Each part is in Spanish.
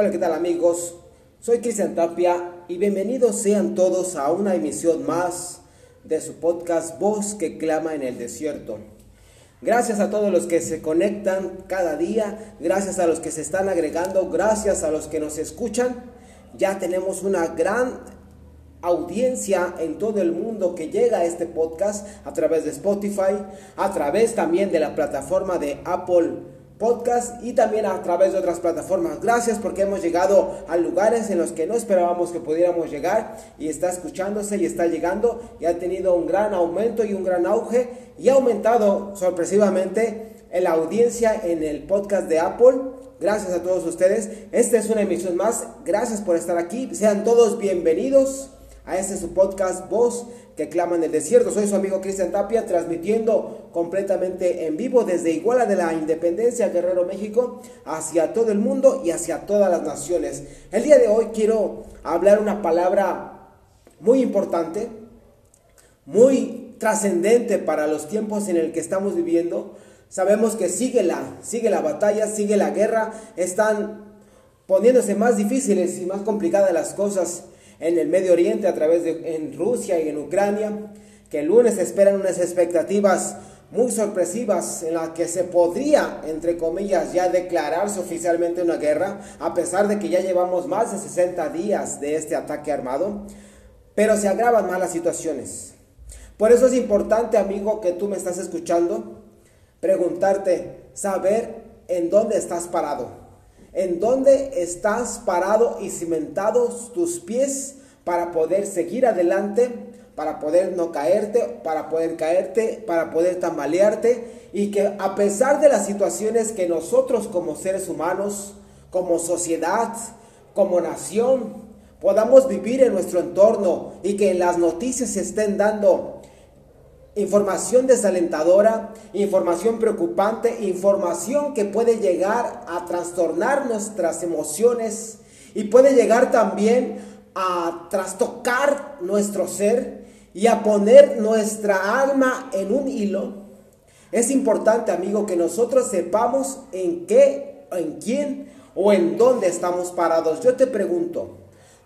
Hola, ¿qué tal amigos? Soy Cristian Tapia y bienvenidos sean todos a una emisión más de su podcast Voz que clama en el desierto. Gracias a todos los que se conectan cada día, gracias a los que se están agregando, gracias a los que nos escuchan. Ya tenemos una gran audiencia en todo el mundo que llega a este podcast a través de Spotify, a través también de la plataforma de Apple podcast y también a través de otras plataformas. Gracias porque hemos llegado a lugares en los que no esperábamos que pudiéramos llegar y está escuchándose y está llegando y ha tenido un gran aumento y un gran auge y ha aumentado sorpresivamente la audiencia en el podcast de Apple. Gracias a todos ustedes. Esta es una emisión más. Gracias por estar aquí. Sean todos bienvenidos a este su podcast Voz que clama en el desierto. Soy su amigo Cristian Tapia, transmitiendo completamente en vivo desde Iguala de la Independencia, Guerrero, México, hacia todo el mundo y hacia todas las naciones. El día de hoy quiero hablar una palabra muy importante, muy trascendente para los tiempos en el que estamos viviendo. Sabemos que sigue la, sigue la batalla, sigue la guerra, están poniéndose más difíciles y más complicadas las cosas en el Medio Oriente, a través de en Rusia y en Ucrania, que el lunes esperan unas expectativas muy sorpresivas en las que se podría, entre comillas, ya declararse oficialmente una guerra, a pesar de que ya llevamos más de 60 días de este ataque armado, pero se agravan más las situaciones. Por eso es importante, amigo, que tú me estás escuchando, preguntarte, saber en dónde estás parado en dónde estás parado y cimentados tus pies para poder seguir adelante, para poder no caerte, para poder caerte, para poder tambalearte y que a pesar de las situaciones que nosotros como seres humanos, como sociedad, como nación, podamos vivir en nuestro entorno y que en las noticias se estén dando información desalentadora, información preocupante, información que puede llegar a trastornar nuestras emociones y puede llegar también a trastocar nuestro ser y a poner nuestra alma en un hilo. Es importante, amigo, que nosotros sepamos en qué, en quién o en dónde estamos parados. Yo te pregunto,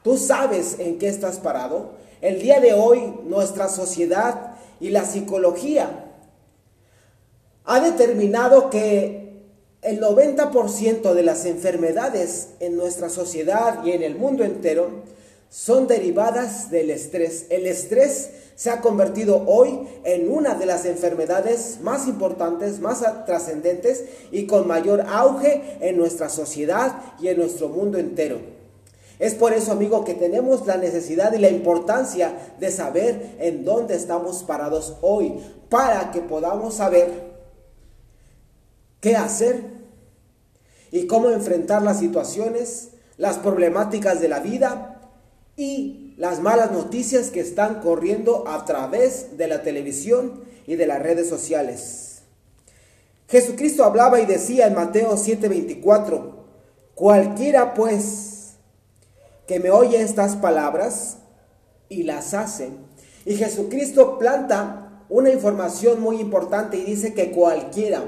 ¿tú sabes en qué estás parado? El día de hoy nuestra sociedad y la psicología ha determinado que el 90% de las enfermedades en nuestra sociedad y en el mundo entero son derivadas del estrés. El estrés se ha convertido hoy en una de las enfermedades más importantes, más trascendentes y con mayor auge en nuestra sociedad y en nuestro mundo entero. Es por eso, amigo, que tenemos la necesidad y la importancia de saber en dónde estamos parados hoy, para que podamos saber qué hacer y cómo enfrentar las situaciones, las problemáticas de la vida y las malas noticias que están corriendo a través de la televisión y de las redes sociales. Jesucristo hablaba y decía en Mateo 7:24, cualquiera pues que me oye estas palabras y las hace. Y Jesucristo planta una información muy importante y dice que cualquiera,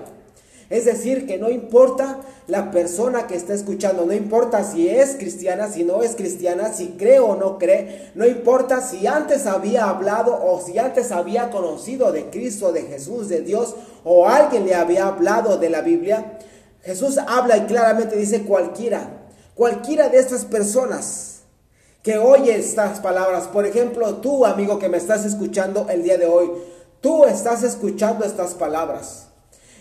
es decir, que no importa la persona que está escuchando, no importa si es cristiana, si no es cristiana, si cree o no cree, no importa si antes había hablado o si antes había conocido de Cristo, de Jesús, de Dios, o alguien le había hablado de la Biblia. Jesús habla y claramente dice cualquiera, cualquiera de estas personas que oye estas palabras. Por ejemplo, tú, amigo que me estás escuchando el día de hoy, tú estás escuchando estas palabras.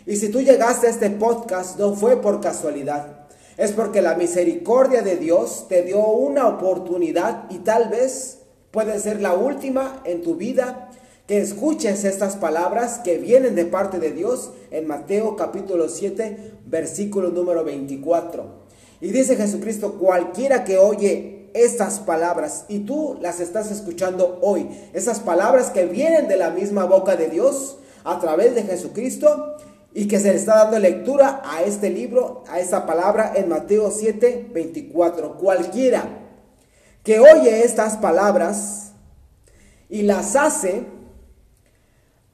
Y si tú llegaste a este podcast, no fue por casualidad. Es porque la misericordia de Dios te dio una oportunidad y tal vez puede ser la última en tu vida que escuches estas palabras que vienen de parte de Dios en Mateo capítulo 7, versículo número 24. Y dice Jesucristo, cualquiera que oye estas palabras y tú las estás escuchando hoy. Esas palabras que vienen de la misma boca de Dios a través de Jesucristo y que se le está dando lectura a este libro, a esta palabra en Mateo 7, 24. Cualquiera que oye estas palabras y las hace,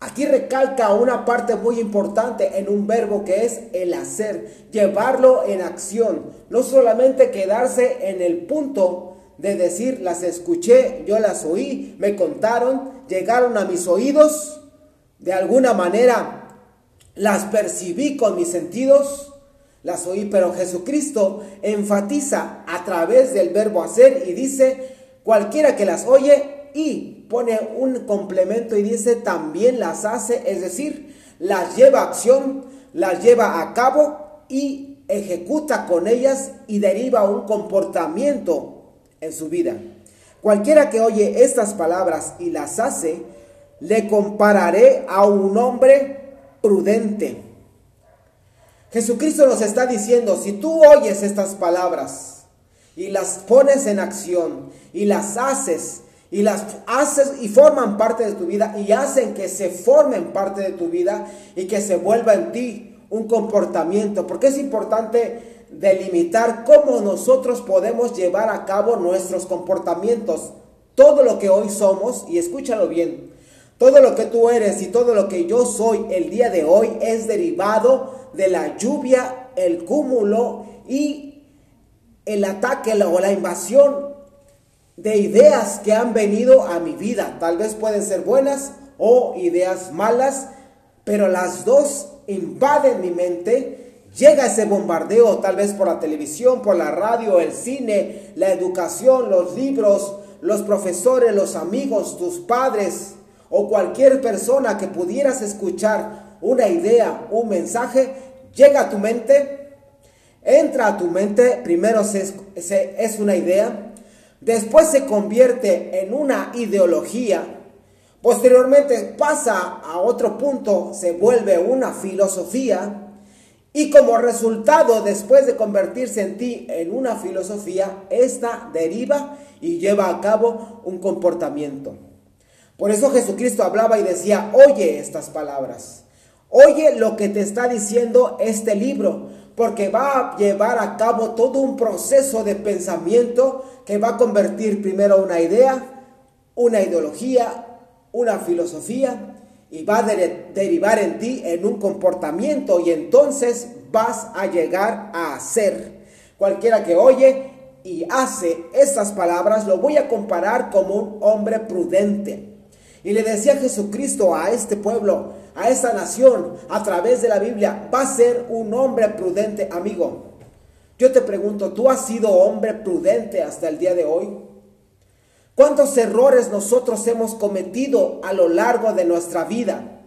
Aquí recalca una parte muy importante en un verbo que es el hacer, llevarlo en acción, no solamente quedarse en el punto de decir las escuché, yo las oí, me contaron, llegaron a mis oídos, de alguna manera las percibí con mis sentidos, las oí, pero Jesucristo enfatiza a través del verbo hacer y dice, cualquiera que las oye y pone un complemento y dice, también las hace, es decir, las lleva a acción, las lleva a cabo y ejecuta con ellas y deriva un comportamiento en su vida. Cualquiera que oye estas palabras y las hace, le compararé a un hombre prudente Jesucristo nos está diciendo, si tú oyes estas palabras y las pones en acción y las haces y las haces y forman parte de tu vida y hacen que se formen parte de tu vida y que se vuelva en ti un comportamiento, porque es importante delimitar cómo nosotros podemos llevar a cabo nuestros comportamientos. Todo lo que hoy somos, y escúchalo bien, todo lo que tú eres y todo lo que yo soy el día de hoy es derivado de la lluvia, el cúmulo y el ataque o la invasión de ideas que han venido a mi vida. Tal vez pueden ser buenas o ideas malas, pero las dos invaden mi mente. Llega ese bombardeo tal vez por la televisión, por la radio, el cine, la educación, los libros, los profesores, los amigos, tus padres, o cualquier persona que pudieras escuchar una idea, un mensaje, llega a tu mente, entra a tu mente, primero es una idea, después se convierte en una ideología, posteriormente pasa a otro punto, se vuelve una filosofía, y como resultado, después de convertirse en ti en una filosofía, esta deriva y lleva a cabo un comportamiento. Por eso Jesucristo hablaba y decía, oye estas palabras, oye lo que te está diciendo este libro, porque va a llevar a cabo todo un proceso de pensamiento que va a convertir primero una idea, una ideología, una filosofía, y va a derivar en ti en un comportamiento y entonces vas a llegar a ser. Cualquiera que oye y hace estas palabras lo voy a comparar como un hombre prudente. Y le decía Jesucristo a este pueblo, a esta nación, a través de la Biblia, va a ser un hombre prudente, amigo. Yo te pregunto, ¿tú has sido hombre prudente hasta el día de hoy? ¿Cuántos errores nosotros hemos cometido a lo largo de nuestra vida?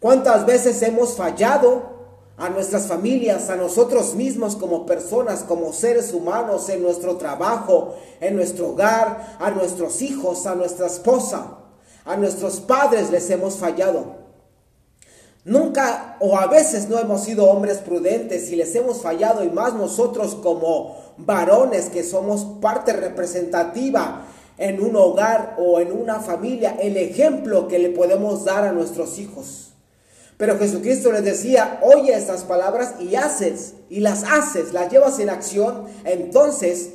¿Cuántas veces hemos fallado a nuestras familias, a nosotros mismos como personas, como seres humanos, en nuestro trabajo, en nuestro hogar, a nuestros hijos, a nuestra esposa? A nuestros padres les hemos fallado. Nunca o a veces no hemos sido hombres prudentes y les hemos fallado y más nosotros como varones que somos parte representativa en un hogar o en una familia, el ejemplo que le podemos dar a nuestros hijos. Pero Jesucristo les decía, oye estas palabras y haces, y las haces, las llevas en acción, entonces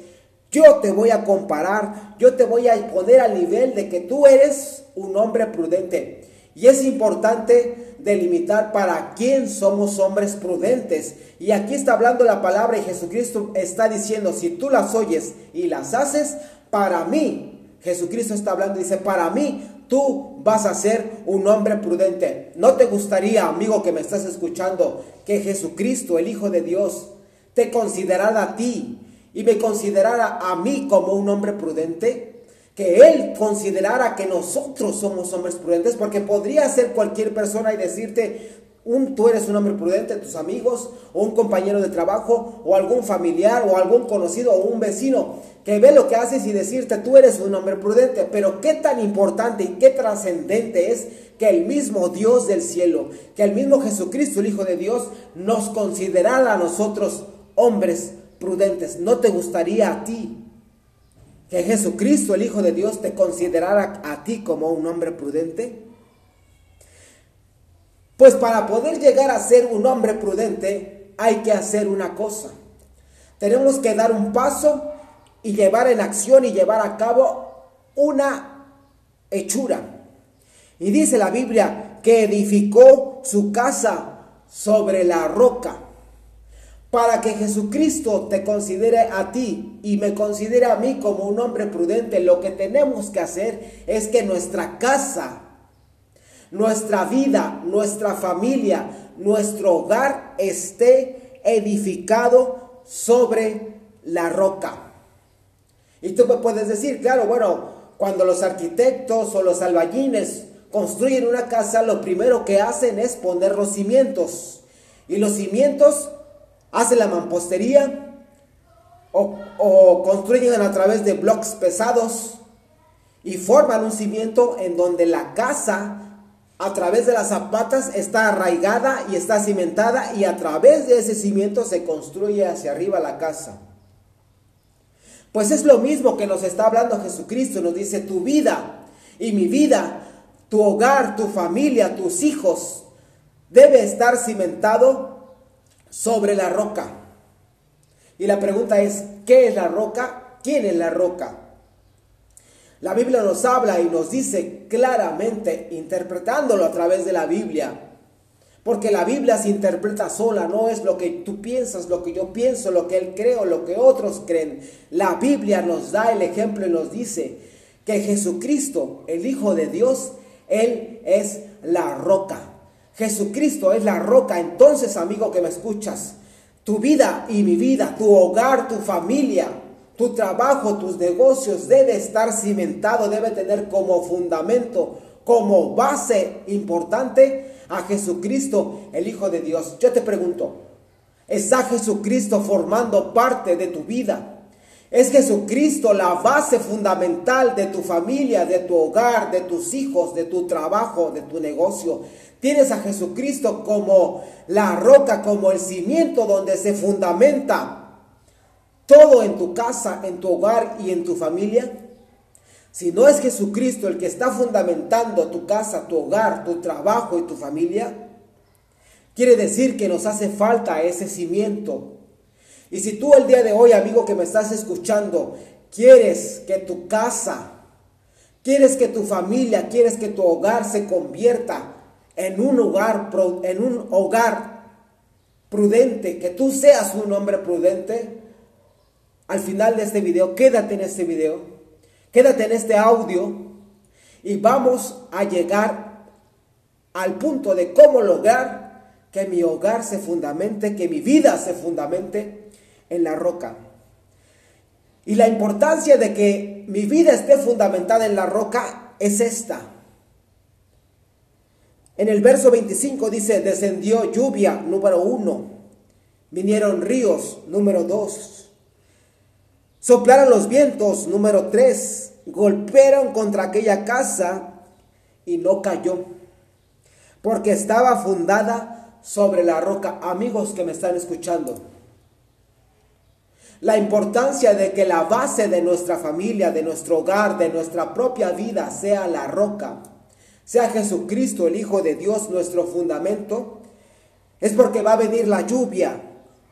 yo te voy a comparar, yo te voy a poner al nivel de que tú eres un hombre prudente. Y es importante delimitar para quién somos hombres prudentes. Y aquí está hablando la palabra y Jesucristo está diciendo, si tú las oyes y las haces, para mí, Jesucristo está hablando y dice, para mí, tú vas a ser un hombre prudente. ¿No te gustaría, amigo que me estás escuchando, que Jesucristo, el Hijo de Dios, te considerara a ti y me considerara a mí como un hombre prudente, que Él considerara que nosotros somos hombres prudentes, porque podría ser cualquier persona y decirte, un, tú eres un hombre prudente, tus amigos, o un compañero de trabajo, o algún familiar, o algún conocido, o un vecino, que ve lo que haces y decirte, tú eres un hombre prudente. Pero qué tan importante y qué trascendente es que el mismo Dios del cielo, que el mismo Jesucristo, el Hijo de Dios, nos considerara a nosotros hombres prudentes. ¿No te gustaría a ti que Jesucristo, el Hijo de Dios, te considerara a ti como un hombre prudente? Pues para poder llegar a ser un hombre prudente hay que hacer una cosa. Tenemos que dar un paso y llevar en acción y llevar a cabo una hechura. Y dice la Biblia que edificó su casa sobre la roca. Para que Jesucristo te considere a ti y me considere a mí como un hombre prudente, lo que tenemos que hacer es que nuestra casa, nuestra vida, nuestra familia, nuestro hogar esté edificado sobre la roca. Y tú me puedes decir, claro, bueno, cuando los arquitectos o los albañiles construyen una casa, lo primero que hacen es poner los cimientos. Y los cimientos hacen la mampostería o, construyen a través de bloques pesados y forman un cimiento en donde la casa a través de las zapatas está arraigada y está cimentada y a través de ese cimiento se construye hacia arriba la casa. Pues es lo mismo que nos está hablando Jesucristo, nos dice tu vida y mi vida, tu hogar, tu familia, tus hijos, debe estar cimentado sobre la roca. Y la pregunta es, ¿qué es la roca? ¿Quién es la roca? La Biblia nos habla y nos dice claramente, interpretándolo a través de la Biblia, porque la Biblia se interpreta sola, no es lo que tú piensas, lo que yo pienso, lo que él cree lo que otros creen. La Biblia nos da el ejemplo y nos dice que Jesucristo, el Hijo de Dios, Él es la roca. Jesucristo es la roca. Entonces, amigo que me escuchas, tu vida y mi vida, tu hogar, tu familia, tu trabajo, tus negocios debe estar cimentado, debe tener como fundamento, como base importante a Jesucristo, el Hijo de Dios. Yo te pregunto, ¿está Jesucristo formando parte de tu vida? ¿Es Jesucristo la base fundamental de tu familia, de tu hogar, de tus hijos, de tu trabajo, de tu negocio? ¿Tienes a Jesucristo como la roca, como el cimiento donde se fundamenta todo en tu casa, en tu hogar y en tu familia? Si no es Jesucristo el que está fundamentando tu casa, tu hogar, tu trabajo y tu familia, quiere decir que nos hace falta ese cimiento. Y si tú el día de hoy, amigo que me estás escuchando, quieres que tu casa, quieres que tu familia, quieres que tu hogar se convierta en un hogar, en un hogar prudente, que tú seas un hombre prudente, al final de este video, quédate en este video Quédate en este audio y vamos a llegar al punto de cómo lograr que mi hogar se fundamente, que mi vida se fundamente en la roca. Y la importancia de que mi vida esté fundamentada en la roca es esta. En el verso 25 dice, descendió lluvia, número uno, vinieron ríos, número dos, Soplaron los vientos, número 3, golpearon contra aquella casa y no cayó, porque estaba fundada sobre la roca. Amigos que me están escuchando, la importancia de que la base de nuestra familia, de nuestro hogar, de nuestra propia vida sea la roca, sea Jesucristo, el Hijo de Dios, nuestro fundamento, es porque va a venir la lluvia,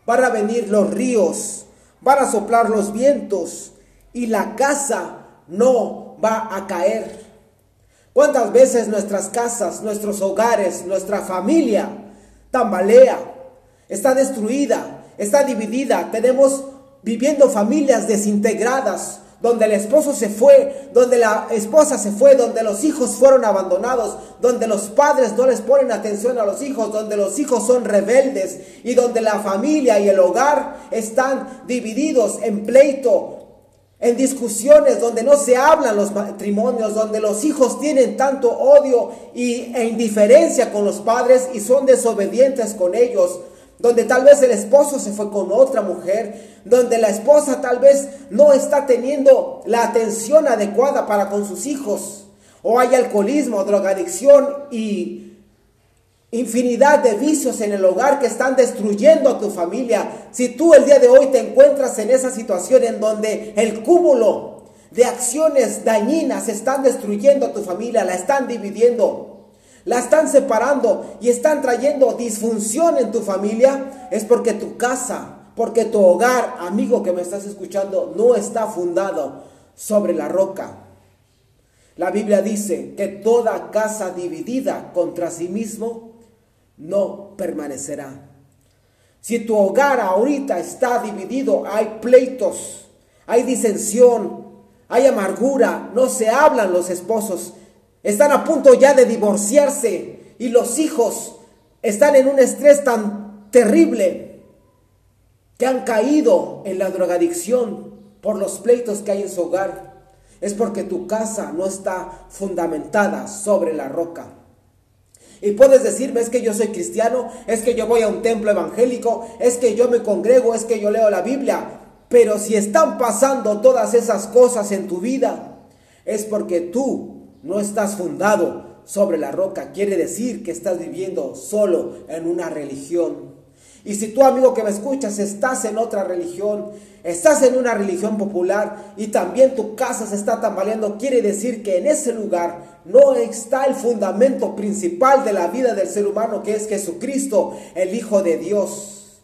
van a venir los ríos, van a soplar los vientos y la casa no va a caer. ¿Cuántas veces nuestras casas, nuestros hogares, nuestra familia tambalea, está destruida, está dividida? Tenemos viviendo familias desintegradas, donde el esposo se fue, donde la esposa se fue, donde los hijos fueron abandonados, donde los padres no les ponen atención a los hijos, donde los hijos son rebeldes y donde la familia y el hogar están divididos en pleito, en discusiones, donde no se hablan los matrimonios, donde los hijos tienen tanto odio y, e indiferencia con los padres y son desobedientes con ellos donde tal vez el esposo se fue con otra mujer, donde la esposa tal vez no está teniendo la atención adecuada para con sus hijos, o hay alcoholismo, drogadicción y infinidad de vicios en el hogar que están destruyendo a tu familia. Si tú el día de hoy te encuentras en esa situación en donde el cúmulo de acciones dañinas están destruyendo a tu familia, la están dividiendo, la están separando y están trayendo disfunción en tu familia, es porque tu casa, porque tu hogar, amigo que me estás escuchando, no está fundado sobre la roca. La Biblia dice que toda casa dividida contra sí mismo no permanecerá. Si tu hogar ahorita está dividido, hay pleitos, hay disensión, hay amargura, no se hablan los esposos, están a punto ya de divorciarse y los hijos están en un estrés tan terrible que han caído en la drogadicción por los pleitos que hay en su hogar. Es porque tu casa no está fundamentada sobre la roca. Y puedes decirme, es que yo soy cristiano, es que yo voy a un templo evangélico, es que yo me congrego, es que yo leo la Biblia. Pero si están pasando todas esas cosas en tu vida, es porque tú no estás fundado sobre la roca. Quiere decir que estás viviendo solo en una religión. Y si tú, amigo que me escuchas, estás en otra religión, estás en una religión popular y también tu casa se está tambaleando, quiere decir que en ese lugar no está el fundamento principal de la vida del ser humano, que es Jesucristo, el Hijo de Dios.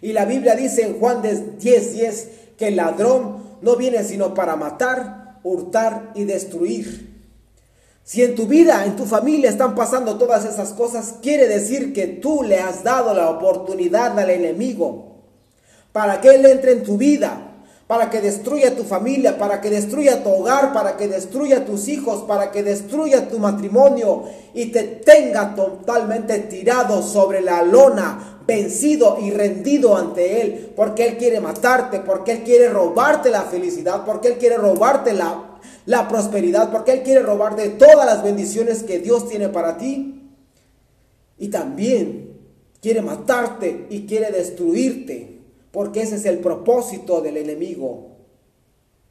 Y la Biblia dice en Juan 10:10 que el ladrón no viene sino para matar, hurtar y destruir. Si en tu vida, en tu familia están pasando todas esas cosas, quiere decir que tú le has dado la oportunidad al enemigo para que él entre en tu vida, para que destruya tu familia, para que destruya tu hogar, para que destruya tus hijos, para que destruya tu matrimonio y te tenga totalmente tirado sobre la lona, vencido y rendido ante Él, porque Él quiere matarte, porque Él quiere robarte la felicidad, porque Él quiere robarte la la prosperidad, porque Él quiere robar de todas las bendiciones que Dios tiene para ti. Y también quiere matarte y quiere destruirte, porque ese es el propósito del enemigo.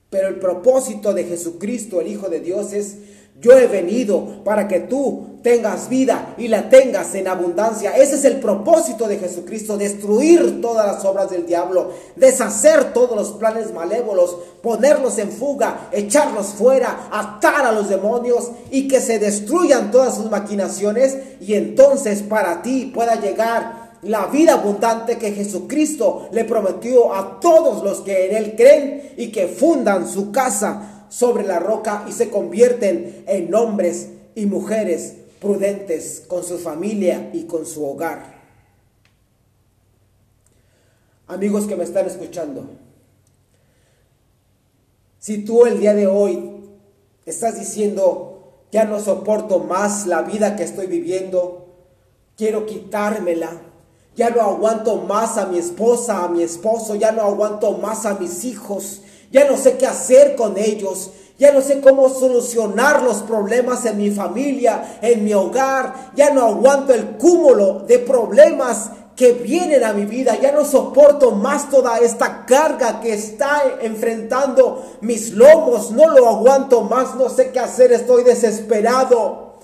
Pero el propósito de Jesucristo, el Hijo de Dios, es yo he venido para que tú tengas vida y la tengas en abundancia. Ese es el propósito de Jesucristo, destruir todas las obras del diablo, deshacer todos los planes malévolos, ponerlos en fuga, echarlos fuera, atar a los demonios y que se destruyan todas sus maquinaciones y entonces para ti pueda llegar la vida abundante que Jesucristo le prometió a todos los que en Él creen y que fundan su casa sobre la roca y se convierten en hombres y mujeres prudentes con su familia y con su hogar. Amigos que me están escuchando, si tú el día de hoy estás diciendo, ya no soporto más la vida que estoy viviendo, quiero quitármela, ya no aguanto más a mi esposa, a mi esposo, ya no aguanto más a mis hijos, ya no sé qué hacer con ellos, ya no sé cómo solucionar los problemas en mi familia, en mi hogar, ya no aguanto el cúmulo de problemas que vienen a mi vida, ya no soporto más toda esta carga que está enfrentando mis lomos, no lo aguanto más, no sé qué hacer, estoy desesperado.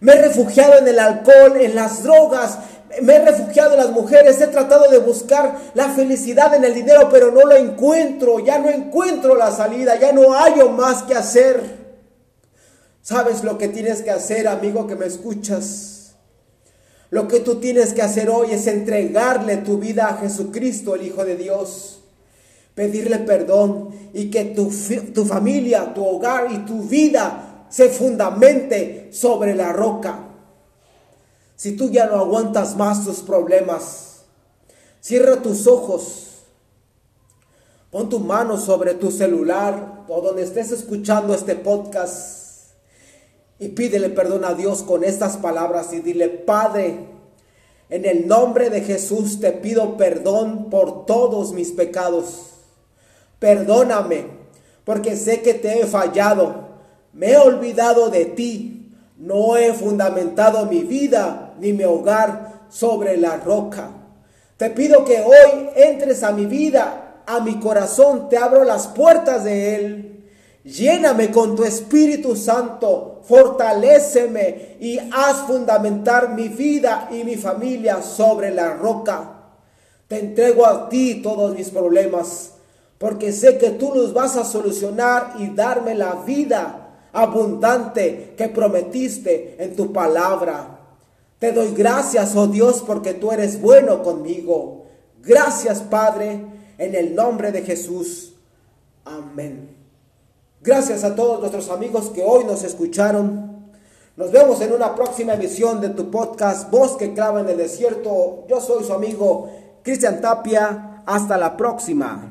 Me he refugiado en el alcohol, en las drogas, me he refugiado en las mujeres, he tratado de buscar la felicidad en el dinero, pero no lo encuentro, ya no encuentro la salida, ya no hallo más que hacer. ¿Sabes lo que tienes que hacer, amigo que me escuchas? Lo que tú tienes que hacer hoy es entregarle tu vida a Jesucristo, el Hijo de Dios. Pedirle perdón y que tu, tu familia, tu hogar y tu vida se fundamente sobre la roca. Si tú ya no aguantas más tus problemas, cierra tus ojos, pon tu mano sobre tu celular o donde estés escuchando este podcast y pídele perdón a Dios con estas palabras y dile, Padre, en el nombre de Jesús te pido perdón por todos mis pecados. Perdóname, porque sé que te he fallado, me he olvidado de ti no he fundamentado mi vida ni mi hogar sobre la roca. Te pido que hoy entres a mi vida, a mi corazón, te abro las puertas de él. Lléname con tu Espíritu Santo, fortaléceme y haz fundamentar mi vida y mi familia sobre la roca. Te entrego a ti todos mis problemas, porque sé que tú los vas a solucionar y darme la vida abundante que prometiste en tu palabra. Te doy gracias, oh Dios, porque tú eres bueno conmigo. Gracias, Padre, en el nombre de Jesús. Amén. Gracias a todos nuestros amigos que hoy nos escucharon. Nos vemos en una próxima emisión de tu podcast Voz que clava en el desierto. Yo soy su amigo Cristian Tapia. Hasta la próxima.